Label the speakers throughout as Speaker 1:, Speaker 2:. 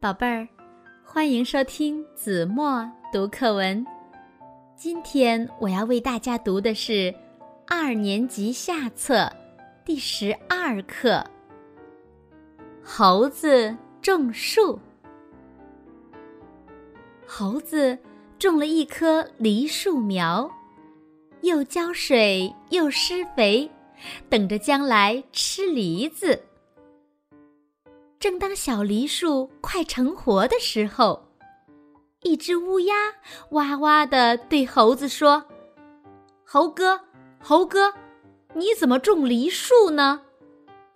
Speaker 1: 宝贝儿，欢迎收听子墨读课文。今天我要为大家读的是二年级下册第十二课《猴子种树》。猴子种了一棵梨树苗，又浇水又施肥，等着将来吃梨子。正当小梨树快成活的时候，一只乌鸦哇哇的对猴子说：“猴哥，猴哥，你怎么种梨树呢？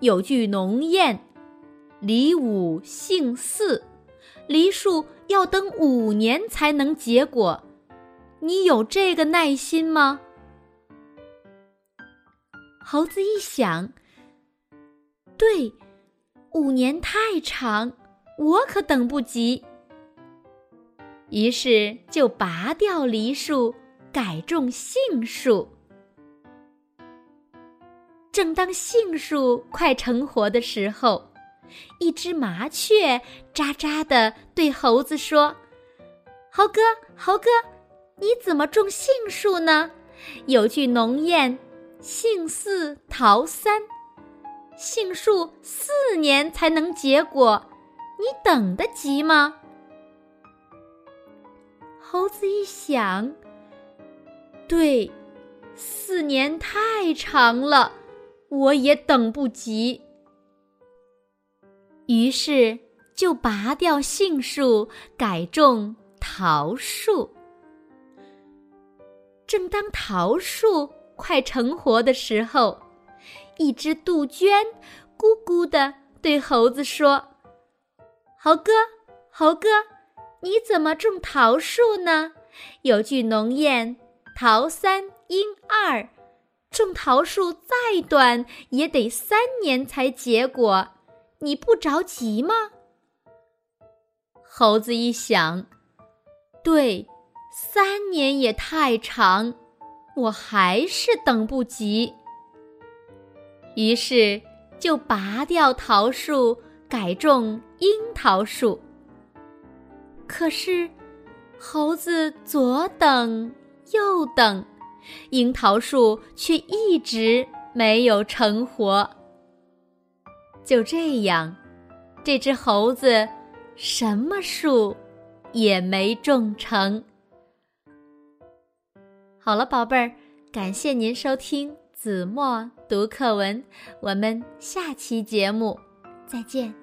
Speaker 1: 有句农谚，‘梨五杏四’，梨树要等五年才能结果。你有这个耐心吗？”猴子一想，对。五年太长，我可等不及。于是就拔掉梨树，改种杏树。正当杏树快成活的时候，一只麻雀喳喳的对猴子说：“猴哥，猴哥，你怎么种杏树呢？有句农谚，杏四桃三。”杏树四年才能结果，你等得及吗？猴子一想，对，四年太长了，我也等不及。于是就拔掉杏树，改种桃树。正当桃树快成活的时候。一只杜鹃咕咕地对猴子说：“猴哥，猴哥，你怎么种桃树呢？有句农谚，桃三阴二，种桃树再短也得三年才结果，你不着急吗？”猴子一想，对，三年也太长，我还是等不及。于是就拔掉桃树，改种樱桃树。可是，猴子左等右等，樱桃树却一直没有成活。就这样，这只猴子什么树也没种成。好了，宝贝儿，感谢您收听。子墨读课文，我们下期节目再见。